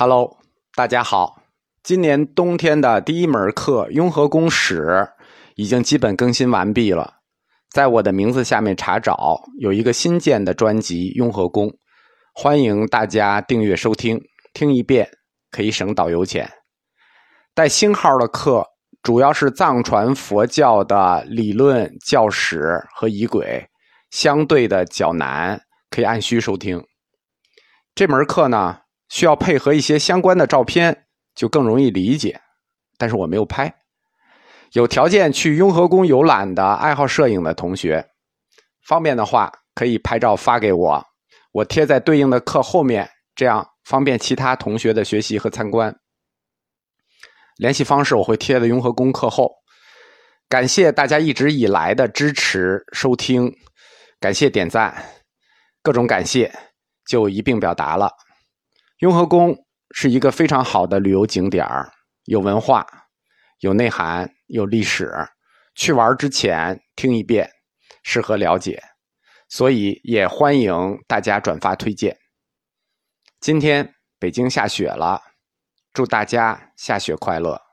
Hello，大家好。今年冬天的第一门课《雍和宫史》已经基本更新完毕了，在我的名字下面查找有一个新建的专辑《雍和宫》，欢迎大家订阅收听，听一遍可以省导游钱。带星号的课主要是藏传佛教的理论、教史和仪轨，相对的较难，可以按需收听。这门课呢？需要配合一些相关的照片，就更容易理解。但是我没有拍。有条件去雍和宫游览的爱好摄影的同学，方便的话可以拍照发给我，我贴在对应的课后面，这样方便其他同学的学习和参观。联系方式我会贴在雍和宫课后。感谢大家一直以来的支持收听，感谢点赞，各种感谢就一并表达了。雍和宫是一个非常好的旅游景点有文化、有内涵、有历史。去玩之前听一遍，适合了解。所以也欢迎大家转发推荐。今天北京下雪了，祝大家下雪快乐。